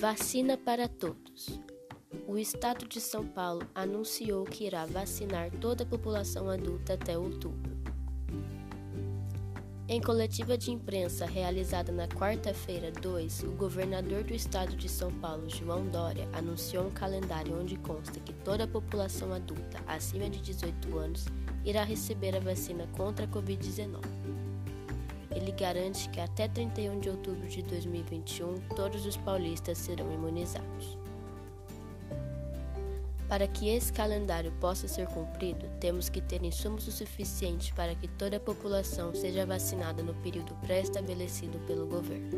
Vacina para todos. O estado de São Paulo anunciou que irá vacinar toda a população adulta até outubro. Em coletiva de imprensa realizada na quarta-feira 2, o governador do estado de São Paulo, João Dória, anunciou um calendário onde consta que toda a população adulta acima de 18 anos irá receber a vacina contra a Covid-19. Ele garante que até 31 de outubro de 2021 todos os paulistas serão imunizados. Para que esse calendário possa ser cumprido, temos que ter insumos o suficiente para que toda a população seja vacinada no período pré-estabelecido pelo governo.